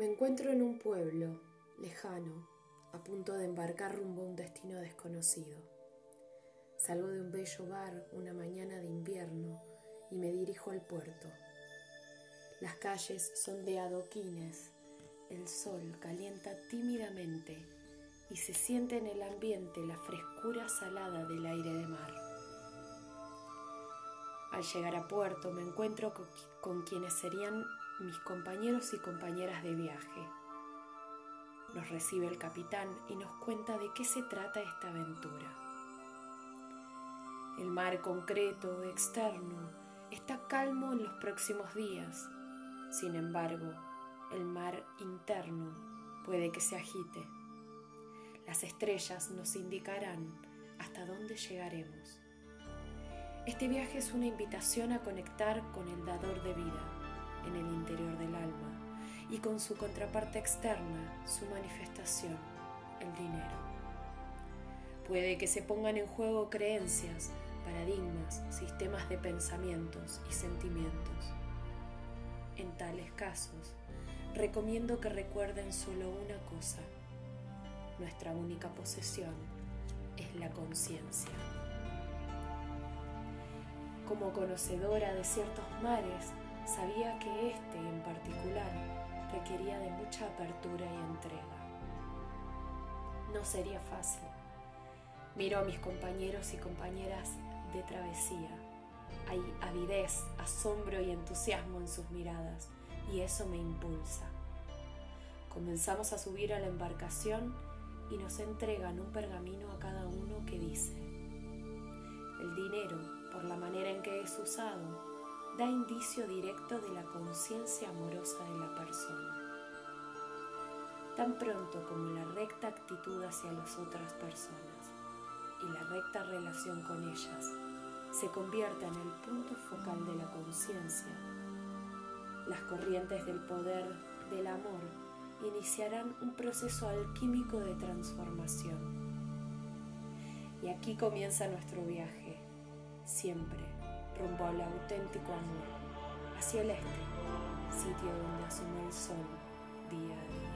Me encuentro en un pueblo lejano, a punto de embarcar rumbo a un destino desconocido. Salgo de un bello bar una mañana de invierno y me dirijo al puerto. Las calles son de adoquines, el sol calienta tímidamente y se siente en el ambiente la frescura salada del aire de mar. Al llegar a puerto me encuentro con, quienes serían mis compañeros y compañeras de viaje. Nos recibe el capitán y nos cuenta de qué se trata esta aventura. El mar concreto, externo, está calmo en los próximos días. Sin embargo, el mar interno puede que se agite. Las estrellas nos indicarán hasta dónde llegaremos. Este viaje es una invitación a conectar con el dador de vida en el interior del alma y con su contraparte externa, su manifestación, el dinero. Puede que se pongan en juego creencias, paradigmas, sistemas de pensamientos y sentimientos. En tales casos, recomiendo que recuerden solo una cosa. Nuestra única posesión es la conciencia. Como conocedora de ciertos mares, sabía que este en particular requería de mucha apertura y entrega. No sería fácil. Miro a mis compañeros y compañeras de travesía. Hay avidez, asombro y entusiasmo en sus miradas y eso me impulsa. Comenzamos a subir a la embarcación y nos entregan un pergamino a cada uno que dice, que es usado, da indicio directo de la conciencia amorosa de la persona. Tan pronto como la recta actitud hacia las otras personas y la recta relación con ellas se convierta en el punto focal de la conciencia, las corrientes del poder del amor iniciarán un proceso alquímico de transformación. Y aquí comienza nuestro viaje, siempre rumbo al auténtico amor, hacia el este, sitio donde asoma el sol día a día.